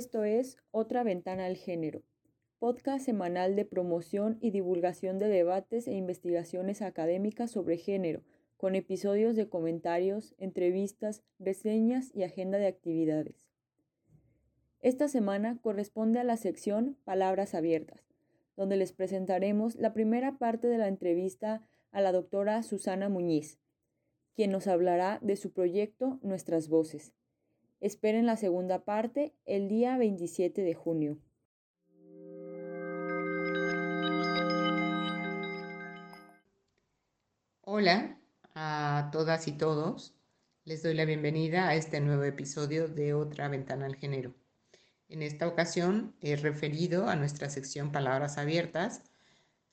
Esto es Otra Ventana al Género, podcast semanal de promoción y divulgación de debates e investigaciones académicas sobre género, con episodios de comentarios, entrevistas, reseñas y agenda de actividades. Esta semana corresponde a la sección Palabras Abiertas, donde les presentaremos la primera parte de la entrevista a la doctora Susana Muñiz, quien nos hablará de su proyecto Nuestras Voces. Esperen la segunda parte el día 27 de junio. Hola a todas y todos. Les doy la bienvenida a este nuevo episodio de Otra Ventana al Género. En esta ocasión he referido a nuestra sección Palabras Abiertas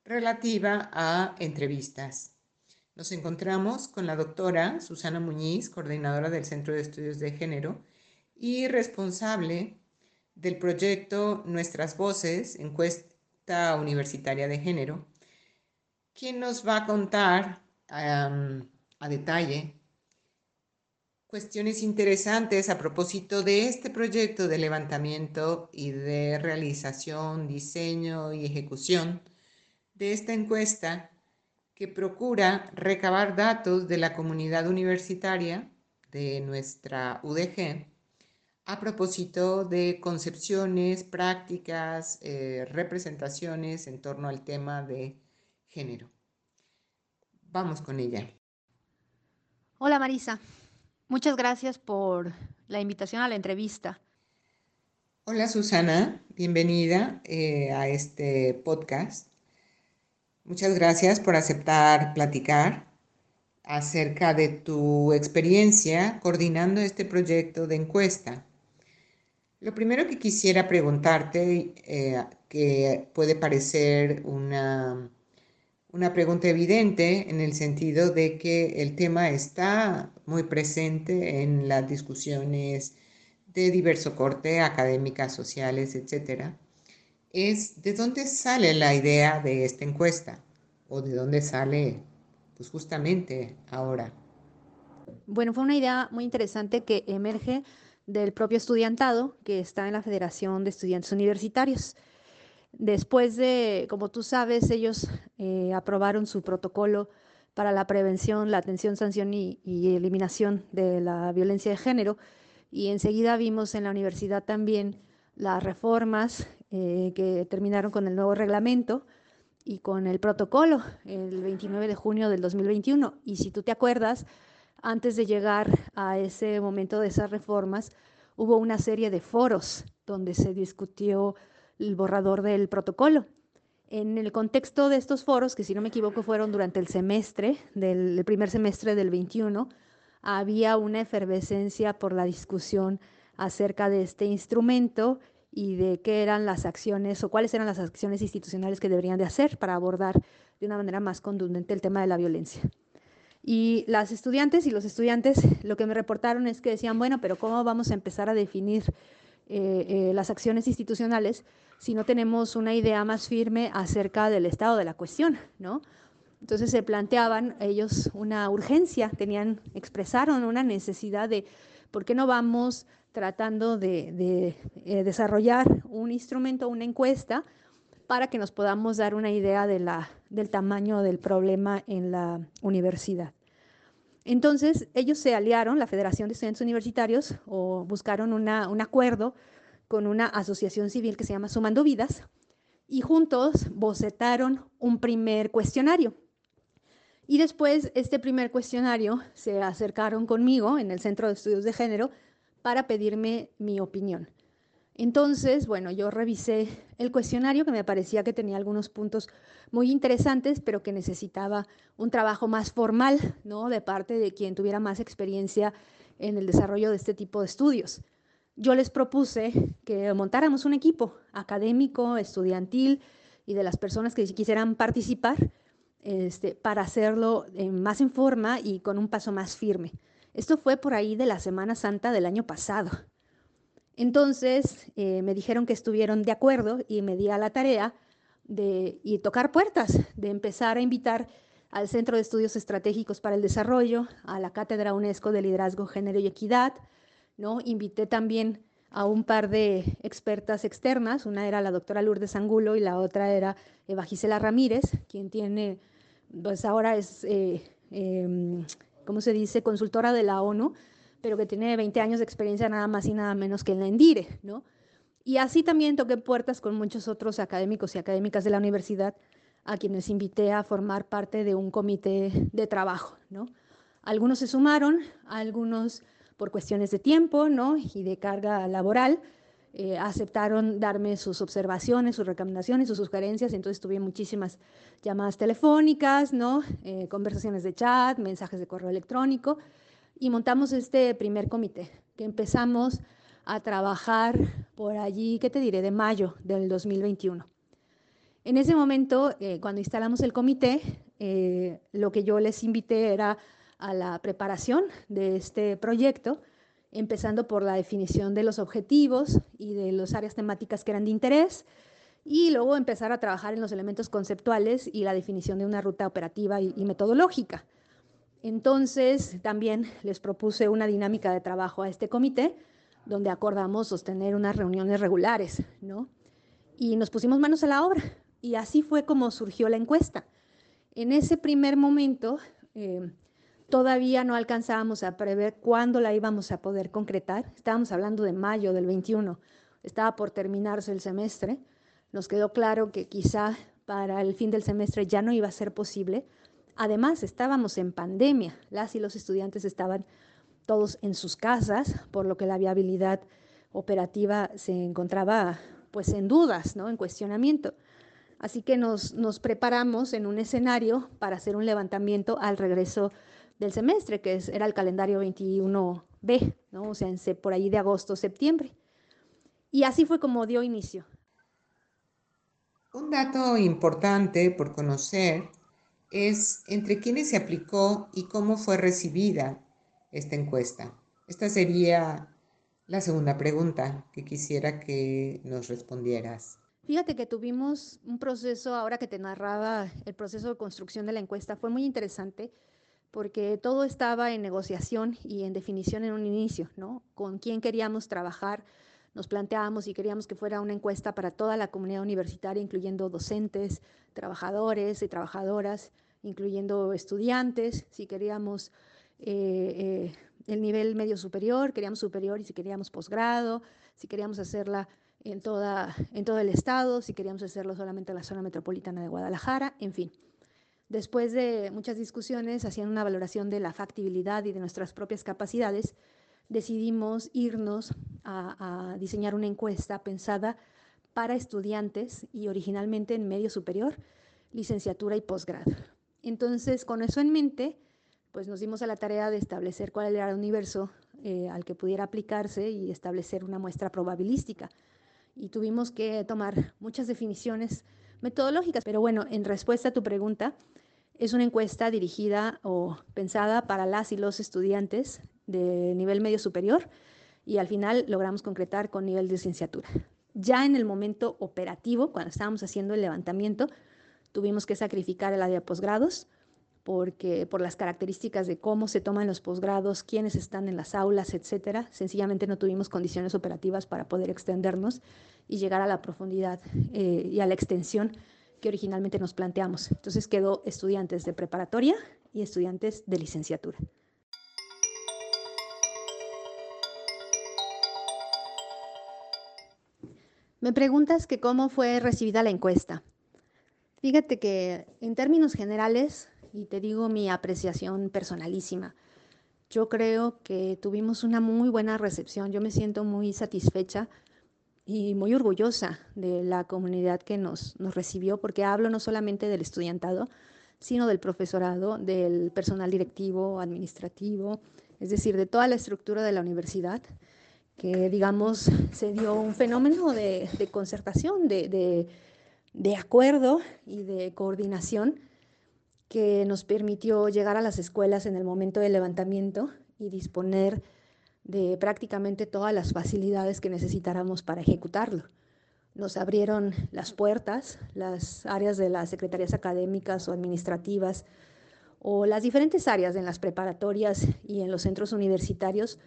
relativa a entrevistas. Nos encontramos con la doctora Susana Muñiz, coordinadora del Centro de Estudios de Género y responsable del proyecto Nuestras Voces, encuesta universitaria de género, quien nos va a contar a detalle cuestiones interesantes a propósito de este proyecto de levantamiento y de realización, diseño y ejecución de esta encuesta que procura recabar datos de la comunidad universitaria de nuestra UDG a propósito de concepciones, prácticas, eh, representaciones en torno al tema de género. Vamos con ella. Hola Marisa, muchas gracias por la invitación a la entrevista. Hola Susana, bienvenida eh, a este podcast. Muchas gracias por aceptar platicar acerca de tu experiencia coordinando este proyecto de encuesta. Lo primero que quisiera preguntarte, eh, que puede parecer una, una pregunta evidente en el sentido de que el tema está muy presente en las discusiones de diverso corte, académicas, sociales, etc., es de dónde sale la idea de esta encuesta o de dónde sale pues justamente ahora. Bueno, fue una idea muy interesante que emerge del propio estudiantado que está en la Federación de Estudiantes Universitarios. Después de, como tú sabes, ellos eh, aprobaron su protocolo para la prevención, la atención, sanción y, eliminación de la violencia de género. Y enseguida vimos en la universidad también las reformas eh, que terminaron con el nuevo reglamento y con el protocolo el 29 de junio del 2021. Y si tú te acuerdas, antes de llegar a ese momento de esas reformas, hubo una serie de foros donde se discutió el borrador del protocolo. En el contexto de estos foros, que si no me equivoco fueron durante el semestre, del primer semestre del 21, había una efervescencia por la discusión acerca de este instrumento y de qué eran las acciones o cuáles eran las acciones institucionales que deberían de hacer para abordar de una manera más contundente el tema de la violencia. Y las estudiantes y los estudiantes lo que me reportaron es que decían, bueno, pero ¿cómo vamos a empezar a definir eh, eh, las acciones institucionales si no tenemos una idea más firme acerca del estado de la cuestión, ¿no? Entonces se planteaban ellos una urgencia, tenían, expresaron una necesidad de por qué no vamos tratando de, eh, desarrollar un instrumento, una encuesta, para que nos podamos dar una idea del tamaño del problema en la universidad. Entonces, ellos se aliaron, la Federación de Estudiantes Universitarios, o buscaron un acuerdo con una asociación civil que se llama Sumando Vidas, y juntos bocetaron un primer cuestionario. Y después, este primer cuestionario, se acercaron conmigo en el Centro de Estudios de Género para pedirme mi opinión. Entonces, bueno, yo revisé el cuestionario que me parecía que tenía algunos puntos muy interesantes, pero que necesitaba un trabajo más formal, ¿no? De parte de quien tuviera más experiencia en el desarrollo de este tipo de estudios. Yo les propuse que montáramos un equipo académico, estudiantil y de las personas que quisieran participar este, para hacerlo más en forma y con un paso más firme. Esto fue por ahí de la Semana Santa del año pasado. Entonces eh, me dijeron que estuvieron de acuerdo y me di a la tarea de y tocar puertas, de empezar a invitar al Centro de Estudios Estratégicos para el Desarrollo, a la Cátedra UNESCO de Liderazgo, Género y Equidad, ¿no? Invité también a un par de expertas externas, una era la doctora Lourdes Angulo y la otra era Eva Gisela Ramírez, quien tiene, pues ahora es, eh, em, ¿cómo se dice?, consultora de la ONU, pero que tiene 20 años de experiencia nada más y nada menos que en la ENDIRE, ¿no? Y así también toqué puertas con muchos otros académicos y académicas de la universidad a quienes invité a formar parte de un comité de trabajo, ¿no? Algunos se sumaron, algunos por cuestiones de tiempo ¿no? y de carga laboral, eh, aceptaron darme sus observaciones, sus recomendaciones, sus sugerencias. Entonces tuve muchísimas llamadas telefónicas, ¿no? Eh, conversaciones de chat, mensajes de correo electrónico y montamos este primer comité que empezamos a trabajar por allí, ¿qué te diré?, de mayo del 2021. En ese momento, eh, cuando instalamos el comité, lo que yo les invité era a la preparación de este proyecto, empezando por la definición de los objetivos y de las áreas temáticas que eran de interés, y luego empezar a trabajar en los elementos conceptuales y la definición de una ruta operativa y, metodológica. Entonces, también les propuse una dinámica de trabajo a este comité, donde acordamos sostener unas reuniones regulares, ¿no? Y nos pusimos manos a la obra, y así fue como surgió la encuesta. En ese primer momento, eh, Todavía no alcanzábamos a prever cuándo la íbamos a poder concretar. Estábamos hablando de mayo del 21. Estaba por terminarse el semestre. Nos quedó claro que quizá para el fin del semestre ya no iba a ser posible. Además, estábamos en pandemia. Las y los estudiantes estaban todos en sus casas, por lo que la viabilidad operativa se encontraba pues en dudas, ¿no? en cuestionamiento. Así que nos, nos preparamos en un escenario para hacer un levantamiento al regreso del semestre, que era el calendario 21B, ¿no? o sea, por ahí de agosto, septiembre. Y así fue como dio inicio. Un dato importante por conocer es entre quiénes se aplicó y cómo fue recibida esta encuesta. Esta sería la segunda pregunta que quisiera que nos respondieras. Fíjate que tuvimos un proceso, ahora que te narraba el proceso de construcción de la encuesta, fue muy interesante porque todo estaba en negociación y en definición en un inicio, ¿no? Con quién queríamos trabajar, nos planteábamos y queríamos que fuera una encuesta para toda la comunidad universitaria, incluyendo docentes, trabajadores y trabajadoras, incluyendo estudiantes, si queríamos eh, eh, el nivel medio superior, queríamos superior y si queríamos posgrado, si queríamos hacerla en, toda, en todo el estado, si queríamos hacerlo solamente en la zona metropolitana de Guadalajara, en fin. Después de muchas discusiones, haciendo una valoración de la factibilidad y de nuestras propias capacidades, decidimos irnos a, diseñar una encuesta pensada para estudiantes y originalmente en medio superior, licenciatura y posgrado. Entonces, con eso en mente, pues nos dimos a la tarea de establecer cuál era el universo eh, al que pudiera aplicarse y establecer una muestra probabilística. Y tuvimos que tomar muchas definiciones metodológicas. Pero bueno, en respuesta a tu pregunta, es una encuesta dirigida o pensada para las y los estudiantes de nivel medio superior y al final logramos concretar con nivel de licenciatura. Ya en el momento operativo, cuando estábamos haciendo el levantamiento, tuvimos que sacrificar el área de posgrados porque por las características de cómo se toman los posgrados, quiénes están en las aulas, etcétera, sencillamente no tuvimos condiciones operativas para poder extendernos y llegar a la profundidad eh, y a la extensión que originalmente nos planteamos. Entonces quedó estudiantes de preparatoria y estudiantes de licenciatura. Me preguntas que cómo fue recibida la encuesta. Fíjate que en términos generales, y te digo mi apreciación personalísima, yo creo que tuvimos una muy buena recepción. Yo me siento muy satisfecha y muy orgullosa de la comunidad que nos, nos recibió, porque hablo no solamente del estudiantado, sino del profesorado, del personal directivo, administrativo, es decir, de toda la estructura de la universidad, que digamos se dio un fenómeno de, concertación, de, de, acuerdo y de coordinación que nos permitió llegar a las escuelas en el momento del levantamiento y disponer de prácticamente todas las facilidades que necesitáramos para ejecutarlo. Nos abrieron las puertas, las áreas de las secretarías académicas o administrativas o las diferentes áreas en las preparatorias y en los centros universitarios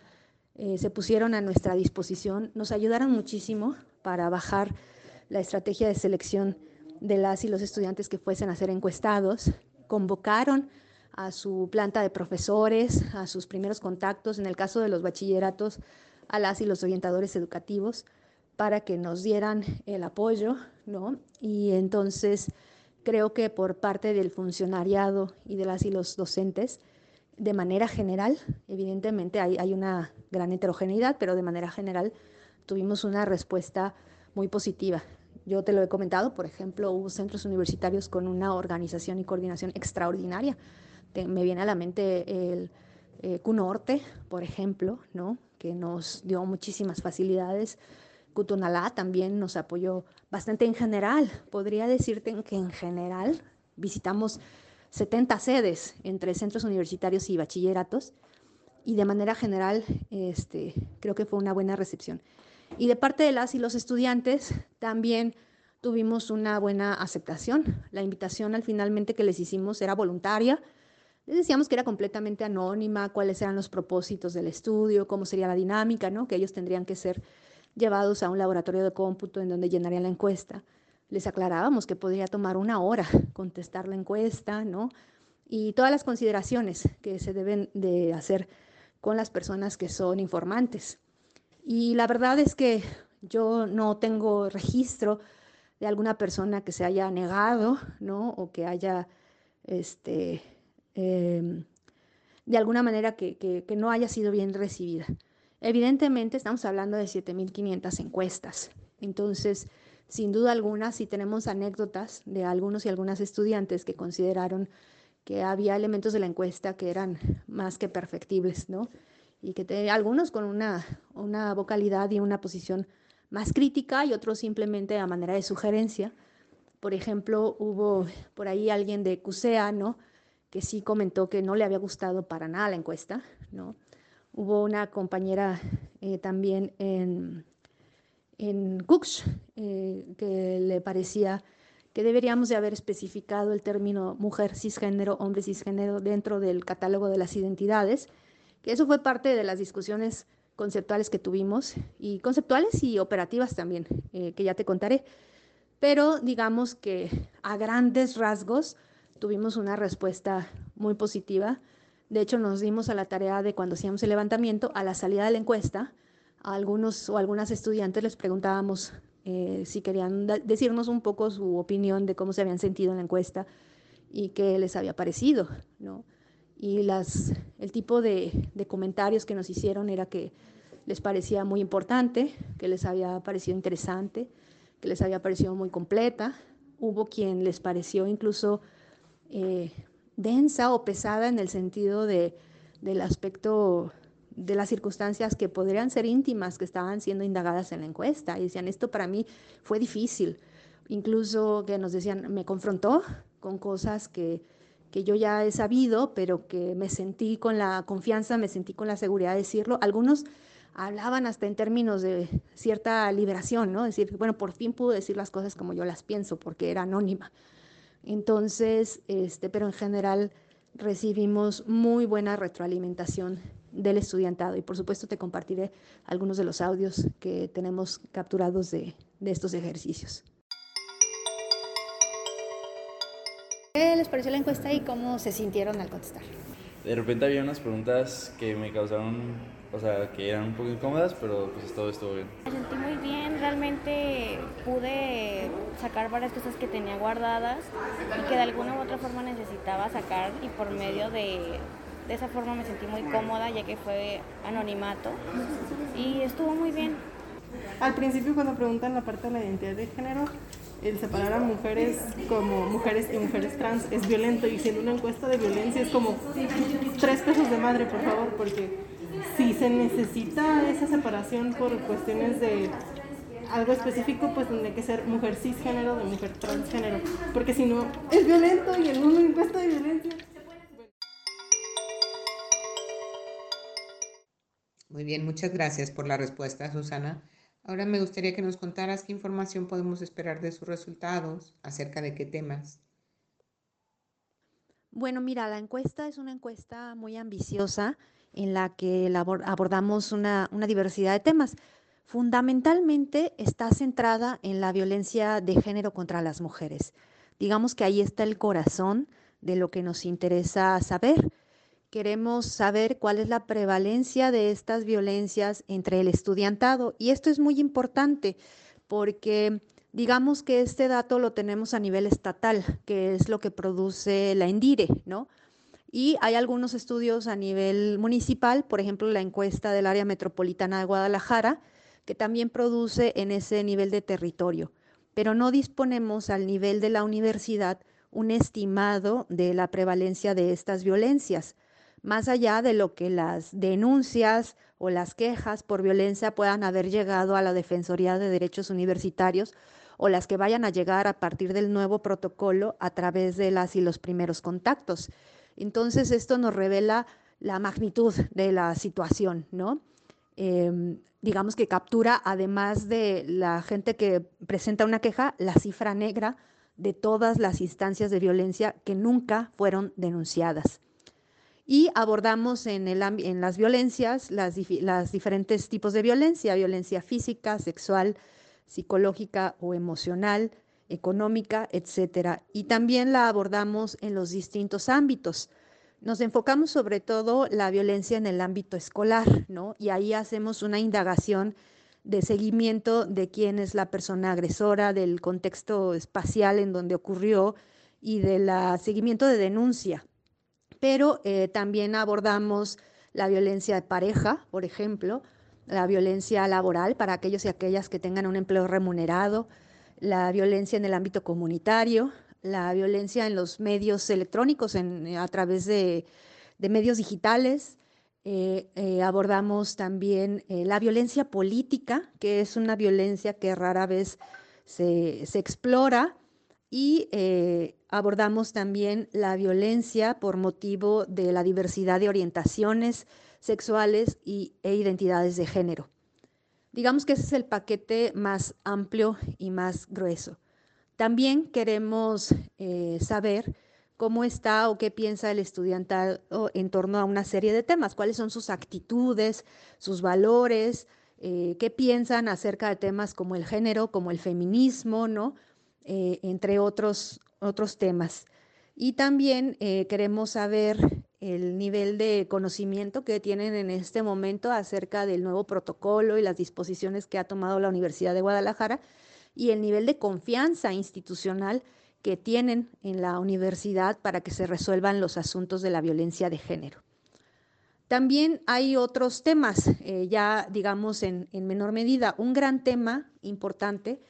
eh, se pusieron a nuestra disposición nos ayudaron muchísimo para bajar la estrategia de selección de las y los estudiantes que fuesen a ser encuestados. Convocaron a su planta de profesores, a sus primeros contactos, en el caso de los bachilleratos, a las y los orientadores educativos, para que nos dieran el apoyo, ¿no? Y entonces creo que por parte del funcionariado y de las y los docentes, de manera general, evidentemente hay, hay una gran heterogeneidad, pero de manera general tuvimos una respuesta muy positiva. Yo te lo he comentado, por ejemplo, hubo centros universitarios con una organización y coordinación extraordinaria. me viene a la mente el eh, CUNORTE, por ejemplo, ¿no? que nos dio muchísimas facilidades. Cutonalá también nos apoyó bastante en general. Podría decirte que en general visitamos 70 sedes entre centros universitarios y bachilleratos y de manera general este, creo que fue una buena recepción. Y de parte de las y los estudiantes también tuvimos una buena aceptación. La invitación al finalmente que les hicimos era voluntaria. Les decíamos que era completamente anónima, cuáles eran los propósitos del estudio, cómo sería la dinámica, ¿no? que ellos tendrían que ser llevados a un laboratorio de cómputo en donde llenarían la encuesta. Les aclarábamos que podría tomar una hora contestar la encuesta, ¿no? Y todas las consideraciones que se deben de hacer con las personas que son informantes. Y la verdad es que yo no tengo registro de alguna persona que se haya negado, ¿no? O que haya, este, em, de alguna manera que, que, no haya sido bien recibida. Evidentemente estamos hablando de 7.500 encuestas. Entonces, sin duda alguna, si tenemos anécdotas de algunos y algunas estudiantes que consideraron que había elementos de la encuesta que eran más que perfectibles, ¿no? y que algunos con una, una vocalidad y una posición más crítica y otros simplemente a manera de sugerencia. Por ejemplo, hubo por ahí alguien de CUSEA, ¿no? que sí comentó que no le había gustado para nada la encuesta. ¿no? Hubo una compañera eh, también en, en Cooks eh, que le parecía que deberíamos de haber especificado el término mujer cisgénero, hombre cisgénero dentro del catálogo de las identidades que eso fue parte de las discusiones conceptuales que tuvimos y conceptuales y operativas también, eh, que ya te contaré. Pero digamos que a grandes rasgos tuvimos una respuesta muy positiva. De hecho, nos dimos a la tarea de cuando hacíamos el levantamiento, a la salida de la encuesta, a algunos o algunas estudiantes les preguntábamos eh, si querían decirnos un poco su opinión de cómo se habían sentido en la encuesta y qué les había parecido, ¿no? y las, el tipo de, de, comentarios que nos hicieron era que les parecía muy importante, que les había parecido interesante, que les había parecido muy completa. Hubo quien les pareció incluso eh, densa o pesada en el sentido de, del aspecto de las circunstancias que podrían ser íntimas que estaban siendo indagadas en la encuesta. Y decían, esto para mí fue difícil. Incluso que nos decían, me confrontó con cosas que que yo ya he sabido, pero que me sentí con la confianza, me sentí con la seguridad de decirlo. Algunos hablaban hasta en términos de cierta liberación, ¿no? Decir, bueno, por fin pude decir las cosas como yo las pienso, porque era anónima. Entonces, este, pero en general recibimos muy buena retroalimentación del estudiantado y por supuesto te compartiré algunos de los audios que tenemos capturados de, de estos ejercicios. ¿Qué les pareció la encuesta y cómo se sintieron al contestar? De repente había unas preguntas que me causaron, o sea, que eran un poco incómodas, pero pues todo estuvo bien. Me sentí muy bien, realmente pude sacar varias cosas que tenía guardadas y que de alguna u otra forma necesitaba sacar y por medio de, de esa forma me sentí muy cómoda ya que fue anonimato y estuvo muy bien. Al principio cuando preguntan la parte de la identidad de género, el separar a mujeres como mujeres y mujeres trans es violento y siendo una encuesta de violencia es como tres pesos de madre, por favor, porque si se necesita esa separación por cuestiones de algo específico, pues tendría que ser mujer cisgénero de mujer transgénero, porque si no, es violento y en una encuesta de violencia. Muy bien, muchas gracias por la respuesta, Susana. Ahora me gustaría que nos contaras qué información podemos esperar de sus resultados, acerca de qué temas. Bueno, mira, la encuesta es una encuesta muy ambiciosa en la que abordamos una, una diversidad de temas. Fundamentalmente está centrada en la violencia de género contra las mujeres. Digamos que ahí está el corazón de lo que nos interesa saber. Queremos saber cuál es la prevalencia de estas violencias entre el estudiantado. Y esto es muy importante porque digamos que este dato lo tenemos a nivel estatal, que es lo que produce la ENDIRE, ¿no? Y hay algunos estudios a nivel municipal, por ejemplo, la encuesta del área metropolitana de Guadalajara, que también produce en ese nivel de territorio, pero no disponemos al nivel de la universidad un estimado de la prevalencia de estas violencias, más allá de lo que las denuncias o las quejas por violencia puedan haber llegado a la Defensoría de Derechos Universitarios o las que vayan a llegar a partir del nuevo protocolo a través de las y los primeros contactos. Entonces, esto nos revela la magnitud de la situación, ¿no? Em, digamos que captura, además de la gente que presenta una queja, la cifra negra de todas las instancias de violencia que nunca fueron denunciadas. Y abordamos en, el, en las violencias las, diferentes tipos de violencia, violencia física, sexual, psicológica o emocional, económica, etcétera. Y también la abordamos en los distintos ámbitos. Nos enfocamos sobre todo la violencia en el ámbito escolar, ¿no? Y ahí hacemos una indagación de seguimiento de quién es la persona agresora, del contexto espacial en donde ocurrió y del seguimiento de denuncia. Pero eh, también abordamos la violencia de pareja, por ejemplo, la violencia laboral para aquellos y aquellas que tengan un empleo remunerado, la violencia en el ámbito comunitario, la violencia en los medios electrónicos, en, a través de, medios digitales. Eh, eh, abordamos también eh, la violencia política, que es una violencia que rara vez se, se explora, y abordamos también la violencia por motivo de la diversidad de orientaciones sexuales y, e identidades de género. Digamos que ese es el paquete más amplio y más grueso. También queremos eh, saber cómo está o qué piensa el estudiante en torno a una serie de temas, cuáles son sus actitudes, sus valores, eh, qué piensan acerca de temas como el género, como el feminismo, ¿no? Eh, entre otros, otros temas. Y también queremos saber el nivel de conocimiento que tienen en este momento acerca del nuevo protocolo y las disposiciones que ha tomado la Universidad de Guadalajara y el nivel de confianza institucional que tienen en la universidad para que se resuelvan los asuntos de la violencia de género. También hay otros temas, eh, ya digamos en, menor medida. Un gran tema importante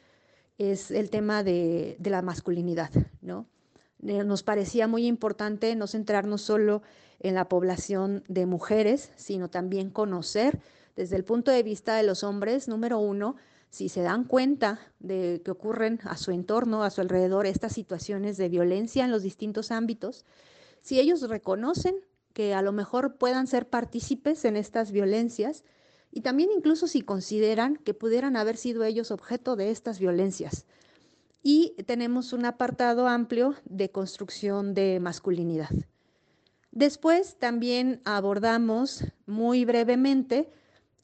es el tema de, la masculinidad, ¿no? Eh, nos parecía muy importante no centrarnos solo en la población de mujeres, sino también conocer desde el punto de vista de los hombres, número uno, si se dan cuenta de que ocurren a su entorno, a su alrededor, estas situaciones de violencia en los distintos ámbitos, si ellos reconocen que a lo mejor puedan ser partícipes en estas violencias y también incluso si consideran que pudieran haber sido ellos objeto de estas violencias. Y tenemos un apartado amplio de construcción de masculinidad. Después también abordamos muy brevemente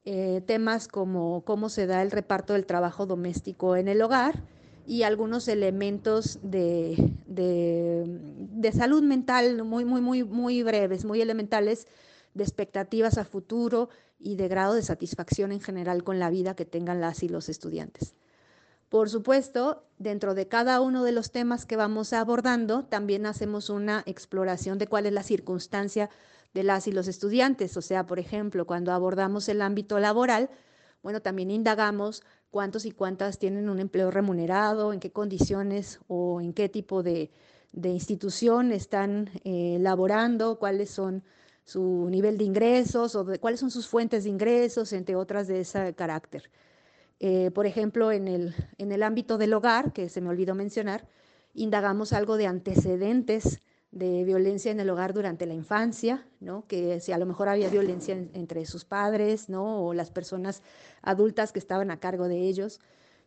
eh, temas como cómo se da el reparto del trabajo doméstico en el hogar y algunos elementos de, de, salud mental muy, muy, muy, muy breves, muy elementales, de expectativas a futuro y de grado de satisfacción en general con la vida que tengan las y los estudiantes. Por supuesto, dentro de cada uno de los temas que vamos abordando, también hacemos una exploración de cuál es la circunstancia de las y los estudiantes. O sea, por ejemplo, cuando abordamos el ámbito laboral, bueno, también indagamos cuántos y cuántas tienen un empleo remunerado, en qué condiciones o en qué tipo de, institución están eh, laborando, cuáles son su nivel de ingresos o cuáles son sus fuentes de ingresos, entre otras de ese carácter. Eh, por ejemplo, en el, en el ámbito del hogar, que se me olvidó mencionar, indagamos algo de antecedentes de violencia en el hogar durante la infancia, ¿no? que si a lo mejor había violencia entre sus padres ¿no? o las personas adultas que estaban a cargo de ellos.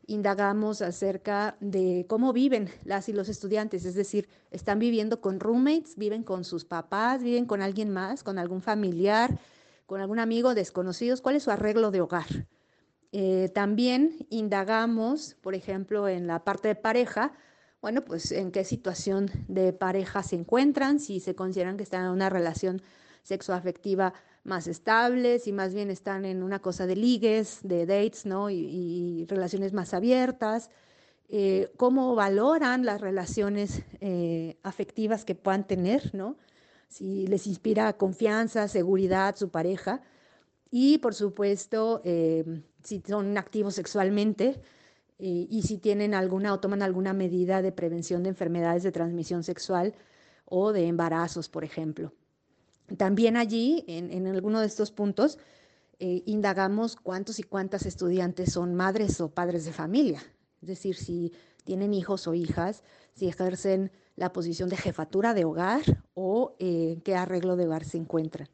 Indagamos acerca de cómo viven las y los estudiantes, es decir, están viviendo con roommates, viven con sus papás, viven con alguien más, con algún familiar, con algún amigo, desconocidos, cuál es su arreglo de hogar. Eh, también indagamos, por ejemplo, en la parte de pareja, bueno, pues en qué situación de pareja se encuentran, si se consideran que están en una relación sexoafectiva más estables y más bien están en una cosa de ligues, de dates, ¿no? Y, relaciones más abiertas. Eh, cómo valoran las relaciones eh, afectivas que puedan tener, ¿no? Si les inspira confianza, seguridad, su pareja. Y por supuesto, eh, si son activos sexualmente y si tienen alguna o toman alguna medida de prevención de enfermedades de transmisión sexual o de embarazos, por ejemplo. También allí, en, alguno de estos puntos, eh, indagamos cuántos y cuántas estudiantes son madres o padres de familia, es decir, si tienen hijos o hijas, si ejercen la posición de jefatura de hogar o eh, qué arreglo de hogar se encuentran.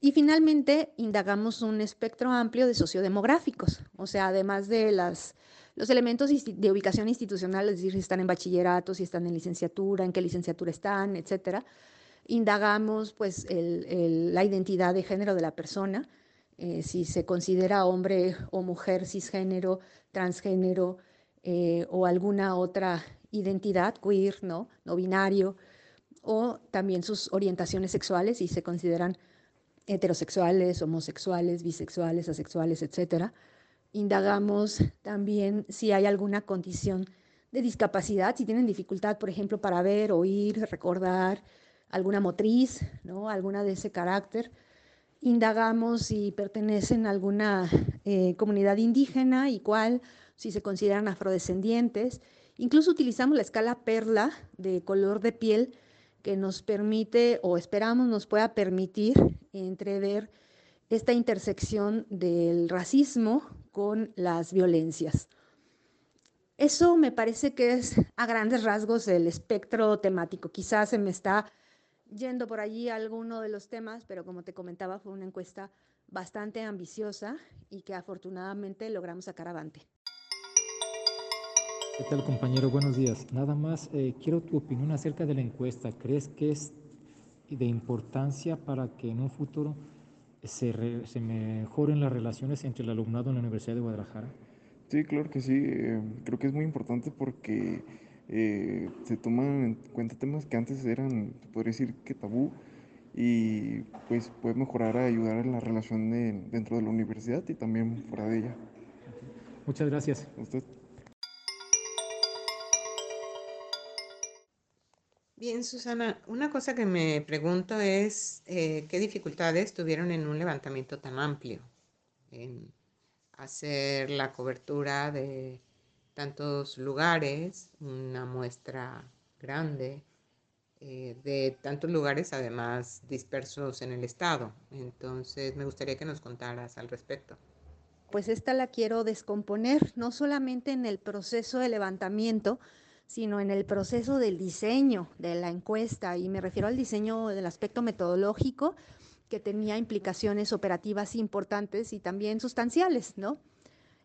Y finalmente, indagamos un espectro amplio de sociodemográficos, o sea, además de las, los elementos de ubicación institucional, es decir, si están en bachillerato, si están en licenciatura, en qué licenciatura están, etcétera, indagamos pues la identidad de género de la persona, eh, si se considera hombre o mujer cisgénero, transgénero eh, o alguna otra identidad queer, ¿no? no binario, o también sus orientaciones sexuales, si se consideran heterosexuales, homosexuales, bisexuales, asexuales, etc. Indagamos también si hay alguna condición de discapacidad, si tienen dificultad, por ejemplo, para ver, oír, recordar, alguna motriz, ¿no? alguna de ese carácter. Indagamos si pertenecen a alguna eh, comunidad indígena y cuál, si se consideran afrodescendientes. Incluso utilizamos la escala perla de color de piel que nos permite o esperamos nos pueda permitir entrever esta intersección del racismo con las violencias. Eso me parece que es a grandes rasgos el espectro temático. Quizás se me está yendo por allí alguno de los temas, pero como te comentaba, fue una encuesta bastante ambiciosa y que afortunadamente logramos sacar avante. ¿Qué tal compañero? Buenos días. Nada más eh, quiero tu opinión acerca de la encuesta. ¿Crees que es de importancia para que en un futuro se, se mejoren las relaciones entre el alumnado en la Universidad de Guadalajara? Sí, claro que sí. Eh, creo que es muy importante porque eh, se toman en cuenta temas que antes eran, podría decir que tabú, y pues puede mejorar, ayudar en la relación dentro de la universidad y también fuera de ella. Muchas gracias. usted. Bien, Susana, una cosa que me pregunto es eh, qué dificultades tuvieron en un levantamiento tan amplio, en hacer la cobertura de tantos lugares, una muestra grande eh, de tantos lugares además dispersos en el estado. Entonces me gustaría que nos contaras al respecto. Pues esta la quiero descomponer no solamente en el proceso de levantamiento, sino en el proceso del diseño de la encuesta. Y me refiero al diseño del aspecto metodológico que tenía implicaciones operativas importantes y también sustanciales, ¿no?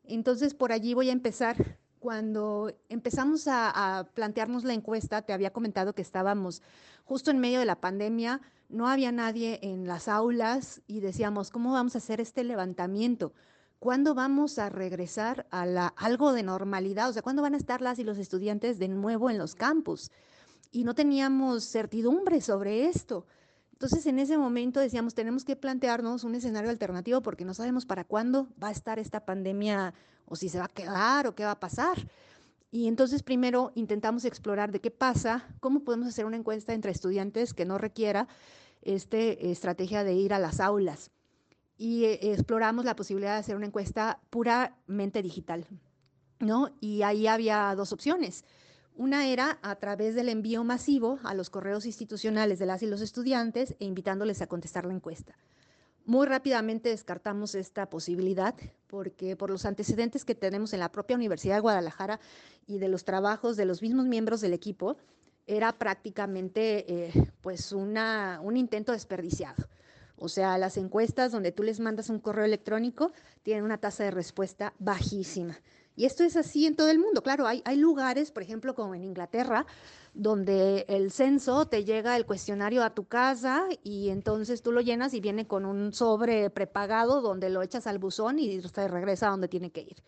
Entonces, por allí voy a empezar cuando empezamos a, plantearnos la encuesta, te había comentado que estábamos justo en medio de la pandemia, no había nadie en las aulas y decíamos, ¿cómo vamos a hacer este levantamiento? ¿Cuándo vamos a regresar a la, algo de normalidad? O sea, ¿cuándo van a estar las y los estudiantes de nuevo en los campus? Y no teníamos certidumbre sobre esto. Entonces, en ese momento decíamos, tenemos que plantearnos un escenario alternativo porque no sabemos para cuándo va a estar esta pandemia o si se va a quedar o qué va a pasar. Y entonces primero intentamos explorar de qué pasa, cómo podemos hacer una encuesta entre estudiantes que no requiera esta estrategia de ir a las aulas. Y eh, exploramos la posibilidad de hacer una encuesta puramente digital, ¿no? Y ahí había dos opciones. Una era a través del envío masivo a los correos institucionales de las y los estudiantes e invitándoles a contestar la encuesta. Muy rápidamente descartamos esta posibilidad porque por los antecedentes que tenemos en la propia Universidad de Guadalajara y de los trabajos de los mismos miembros del equipo, era prácticamente eh, pues una, un intento desperdiciado. O sea, las encuestas donde tú les mandas un correo electrónico tienen una tasa de respuesta bajísima. Y esto es así en todo el mundo. Claro, hay, hay lugares, por ejemplo, como en Inglaterra, donde el censo te llega el cuestionario a tu casa y entonces tú lo llenas y viene con un sobre prepagado donde lo echas al buzón y te regresa a donde tiene que ir.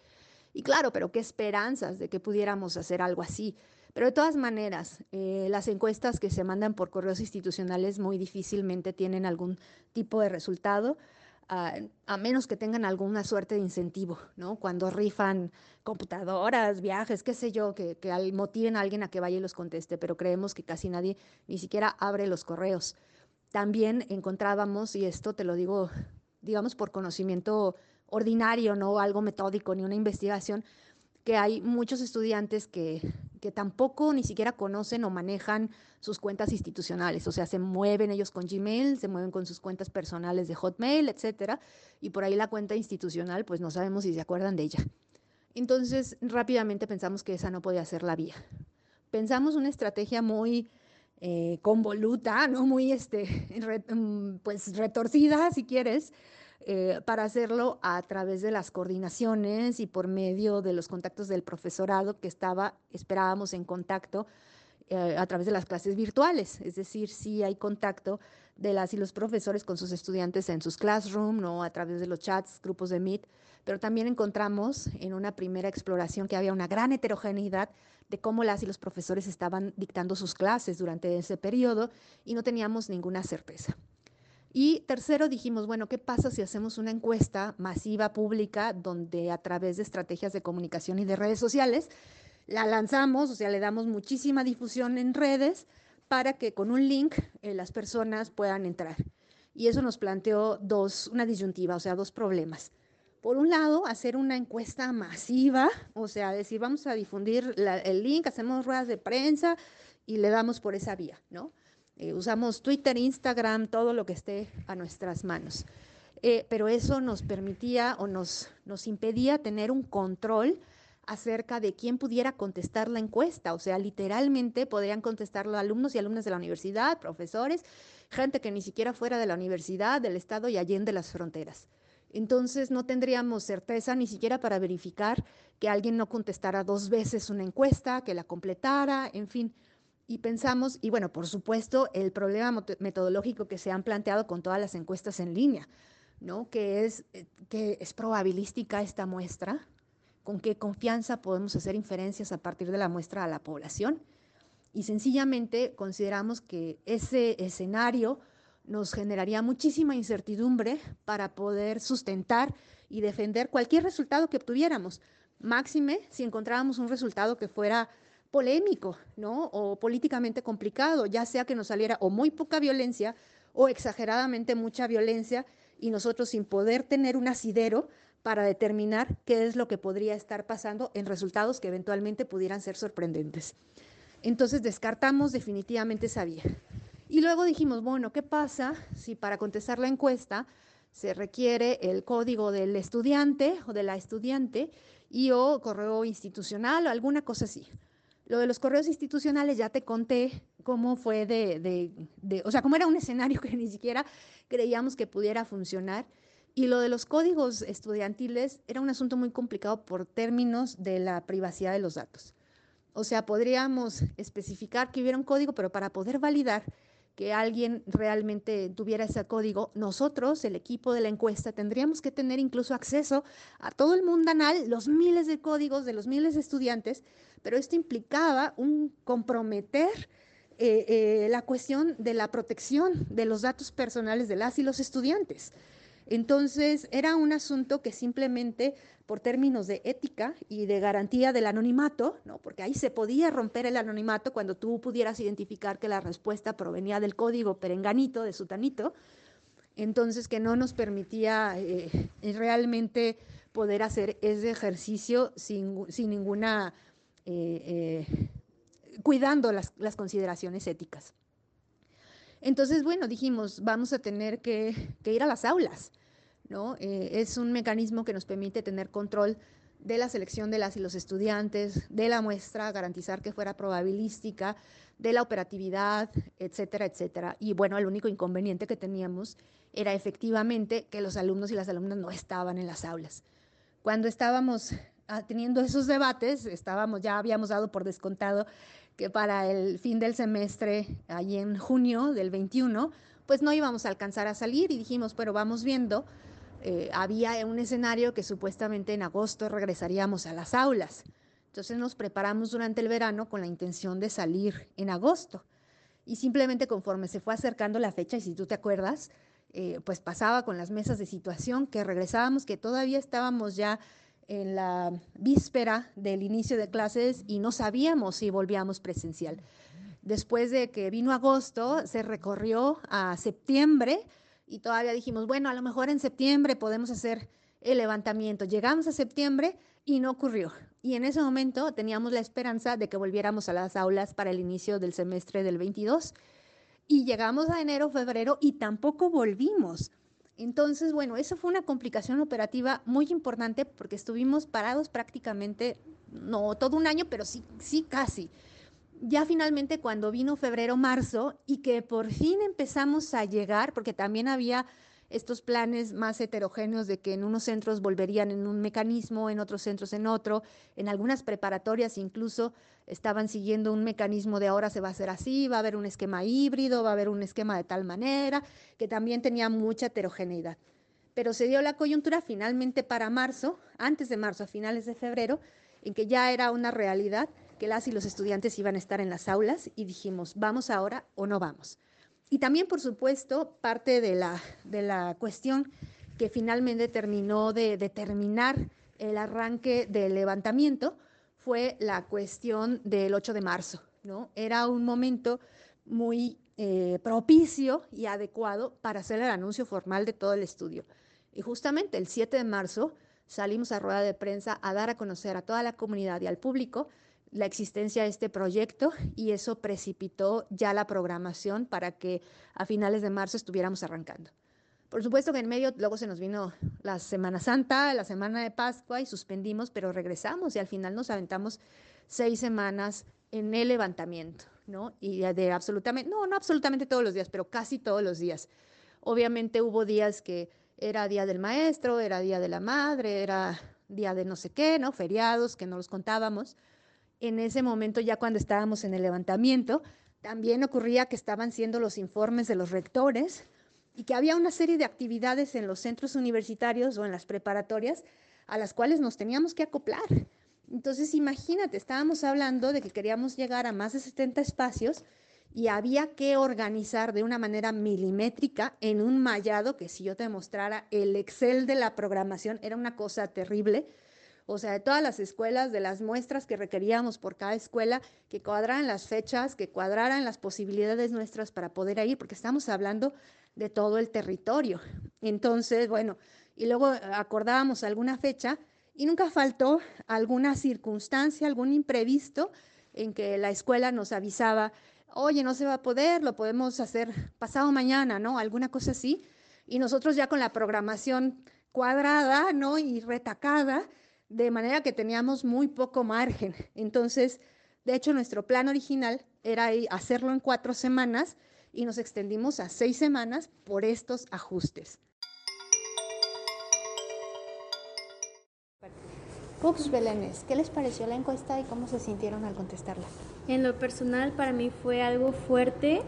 Y claro, pero qué esperanzas de que pudiéramos hacer algo así. Pero de todas maneras, eh, las encuestas que se mandan por correos institucionales muy difícilmente tienen algún tipo de resultado a, menos que tengan alguna suerte de incentivo, ¿no? Cuando rifan computadoras, viajes, qué sé yo, que, que motiven a alguien a que vaya y los conteste, pero creemos que casi nadie ni siquiera abre los correos. También encontrábamos, y esto te lo digo, digamos, por conocimiento ordinario, no algo metódico ni una investigación, que hay muchos estudiantes que, que tampoco ni siquiera conocen o manejan sus cuentas institucionales, o sea, se mueven ellos con Gmail, se mueven con sus cuentas personales de Hotmail, etcétera, y por ahí la cuenta institucional, pues no sabemos si se acuerdan de ella. Entonces, rápidamente pensamos que esa no podía ser la vía. Pensamos una estrategia muy eh, convoluta, no muy este, mm, pues retorcida, si quieres, eh, para hacerlo a través de las coordinaciones y por medio de los contactos del profesorado que estaba, esperábamos en contacto eh, a través de las clases virtuales, es decir, sí hay contacto de las y los profesores con sus estudiantes en sus classroom, ¿no? a través de los chats, grupos de Meet, pero también encontramos en una primera exploración que había una gran heterogeneidad de cómo las y los profesores estaban dictando sus clases durante ese periodo y no teníamos ninguna certeza. Y tercero, dijimos, bueno, ¿qué pasa si hacemos una encuesta masiva, pública, donde a través de estrategias de comunicación y de redes sociales la lanzamos, o sea, le damos muchísima difusión en redes para que con un link eh, las personas puedan entrar? Y eso nos planteó dos, una disyuntiva, o sea, dos problemas. Por un lado, hacer una encuesta masiva, o sea, decir, vamos a difundir el link, hacemos ruedas de prensa y le damos por esa vía, ¿no? Eh, usamos Twitter, Instagram, todo lo que esté a nuestras manos. Eh, pero eso nos permitía o nos, nos impedía tener un control acerca de quién pudiera contestar la encuesta. O sea, literalmente podrían contestarlo alumnos y alumnas de la universidad, profesores, gente que ni siquiera fuera de la universidad, del Estado y allende las fronteras. Entonces no tendríamos certeza ni siquiera para verificar que alguien no contestara dos veces una encuesta, que la completara, en fin y pensamos, y bueno, por supuesto, el problema metodológico que se han planteado con todas las encuestas en línea, ¿no? Que es, eh, que es probabilística esta muestra, con qué confianza podemos hacer inferencias a partir de la muestra a la población. Y sencillamente consideramos que ese escenario nos generaría muchísima incertidumbre para poder sustentar y defender cualquier resultado que obtuviéramos. Máxime si encontrábamos un resultado que fuera polémico, ¿no? O políticamente complicado, ya sea que nos saliera o muy poca violencia o exageradamente mucha violencia y nosotros sin poder tener un asidero para determinar qué es lo que podría estar pasando en resultados que eventualmente pudieran ser sorprendentes. Entonces descartamos definitivamente esa vía. Y luego dijimos, bueno, ¿qué pasa si para contestar la encuesta se requiere el código del estudiante o de la estudiante y o correo institucional o alguna cosa así? Lo de los correos institucionales ya te conté cómo fue de, o sea, cómo era un escenario que ni siquiera creíamos que pudiera funcionar. Y lo de los códigos estudiantiles era un asunto muy complicado por términos de la privacidad de los datos. O sea, podríamos especificar que hubiera un código, pero para poder validar que alguien realmente tuviera ese código, nosotros, el equipo de la encuesta, tendríamos que tener incluso acceso a todo el mundo anal, los miles de códigos de los miles de estudiantes, pero esto implicaba un comprometer eh, eh, la cuestión de la protección de los datos personales de las y los estudiantes. Entonces, era un asunto que simplemente por términos de ética y de garantía del anonimato, ¿no? porque ahí se podía romper el anonimato cuando tú pudieras identificar que la respuesta provenía del código perenganito, de sutanito, entonces que no nos permitía eh, realmente poder hacer ese ejercicio sin, ninguna, eh, eh, cuidando las, las consideraciones éticas. Entonces, bueno, dijimos, vamos a tener que ir a las aulas eh, es un mecanismo que nos permite tener control de la selección de las y los estudiantes, de la muestra, garantizar que fuera probabilística, de la operatividad, etcétera, etcétera. Y bueno, el único inconveniente que teníamos era efectivamente que los alumnos y las alumnas no estaban en las aulas. Cuando estábamos ah, teniendo esos debates, estábamos, ya habíamos dado por descontado que para el fin del semestre, ahí en junio del 21, pues no íbamos a alcanzar a salir y dijimos, pero vamos viendo. Eh, había un escenario que supuestamente en agosto regresaríamos a las aulas. Entonces nos preparamos durante el verano con la intención de salir en agosto. Y simplemente conforme se fue acercando la fecha, y si tú te acuerdas, eh, pues pasaba con las mesas de situación que regresábamos, que todavía estábamos ya en la víspera del inicio de clases y no sabíamos si volvíamos presencial. Después de que vino agosto, se recorrió a septiembre y todavía dijimos, bueno, a lo mejor en septiembre podemos hacer el levantamiento. Llegamos a septiembre y no ocurrió. Y en ese momento teníamos la esperanza de que volviéramos a las aulas para el inicio del semestre del 22. Y llegamos a enero, febrero y tampoco volvimos. Entonces, bueno, eso fue una complicación operativa muy importante porque estuvimos parados prácticamente, no todo un año, pero sí, sí casi. Ya finalmente cuando vino febrero, marzo y que por fin empezamos a llegar, porque también había estos planes más heterogéneos de que en unos centros volverían en un mecanismo, en otros centros en otro, en algunas preparatorias incluso estaban siguiendo un mecanismo de ahora se va a hacer así, va a haber un esquema híbrido, va a haber un esquema de tal manera, que también tenía mucha heterogeneidad. Pero se dio la coyuntura finalmente para marzo, antes de marzo, a finales de febrero, en que ya era una realidad que las y los estudiantes iban a estar en las aulas y dijimos, ¿vamos ahora o no vamos? Y también, por supuesto, parte de la, de la cuestión que finalmente terminó de determinar el arranque del levantamiento fue la cuestión del 8 de marzo. ¿no? Era un momento muy eh, propicio y adecuado para hacer el anuncio formal de todo el estudio. Y justamente el 7 de marzo salimos a rueda de prensa a dar a conocer a toda la comunidad y al público la existencia de este proyecto y eso precipitó ya la programación para que a finales de marzo estuviéramos arrancando. Por supuesto que en medio luego se nos vino la Semana Santa, la Semana de Pascua y suspendimos, pero regresamos y al final nos aventamos seis semanas en el levantamiento, ¿no? Y de absolutamente, no, no absolutamente todos los días, pero casi todos los días. Obviamente hubo días que era día del maestro, era día de la madre, era día de no sé qué, ¿no? Feriados que no los contábamos en ese momento, ya cuando estábamos en el levantamiento, también ocurría que estaban siendo los informes de los rectores y que había una serie de actividades en los centros universitarios o en las preparatorias a las cuales nos teníamos que acoplar. Entonces, imagínate, estábamos hablando de que queríamos llegar a más de 70 espacios y había que organizar de una manera milimétrica en un mallado que si yo te mostrara el Excel de la programación era una cosa terrible o sea, de todas las escuelas, de las muestras que requeríamos por cada escuela, que cuadraran las fechas, que cuadraran las posibilidades nuestras para poder ir, porque estamos hablando de todo el territorio. Entonces, bueno, y luego acordábamos alguna fecha y nunca faltó alguna circunstancia, algún imprevisto en que la escuela nos avisaba, oye, no se va a poder, lo podemos hacer pasado mañana, ¿no? Alguna cosa así. Y nosotros ya con la programación cuadrada, ¿no? Y retacada, de manera que teníamos muy poco margen. Entonces, de hecho, nuestro plan original era hacerlo en cuatro semanas y nos extendimos a seis semanas por estos ajustes. Cooks Belénes, ¿qué les pareció la encuesta y cómo se sintieron al contestarla? En lo personal, para mí fue algo fuerte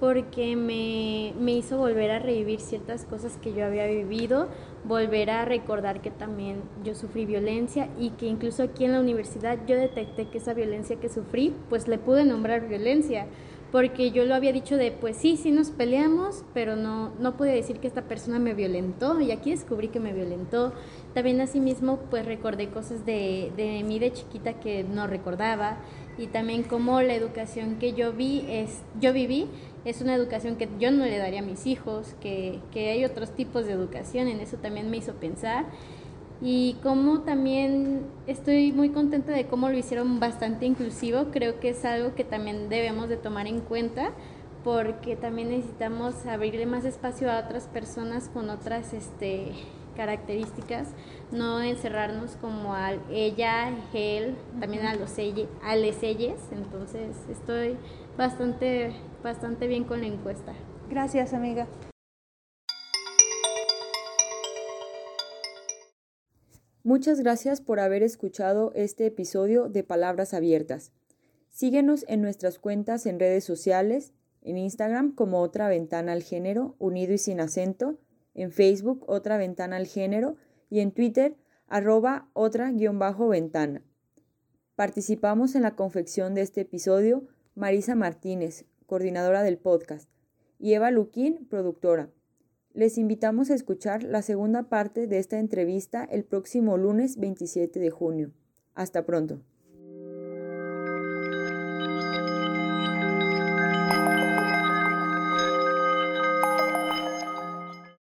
porque me, me, hizo volver a revivir ciertas cosas que yo había vivido, volver a recordar que también yo sufrí violencia y que incluso aquí en la universidad yo detecté que esa violencia que sufrí, pues le pude nombrar violencia, porque yo lo había dicho de, pues sí, sí nos peleamos, pero no, no pude decir que esta persona me violentó y aquí descubrí que me violentó. También asimismo, pues recordé cosas de, de mí de chiquita que no recordaba y también como la educación que yo vi es, yo viví es una educación que yo no le daría a mis hijos, que, que hay otros tipos de educación, en eso también me hizo pensar. Y como también estoy muy contenta de cómo lo hicieron bastante inclusivo, creo que es algo que también debemos de tomar en cuenta porque también necesitamos abrirle más espacio a otras personas con otras este, características, no encerrarnos como al ella, él, también a los ella, a les entonces estoy bastante, bastante bien con la encuesta. Gracias, amiga. Muchas gracias por haber escuchado este episodio de Palabras Abiertas. Síguenos en nuestras cuentas en redes sociales, en Instagram como Otra Ventana al Género, unido y sin acento, en Facebook Otra Ventana al Género y en Twitter arroba otra-ventana. Participamos en la confección de este episodio Marisa Martínez, coordinadora del podcast, y Eva Luquín, productora. Les invitamos a escuchar la segunda parte de esta entrevista el próximo lunes 27 de junio. Hasta pronto.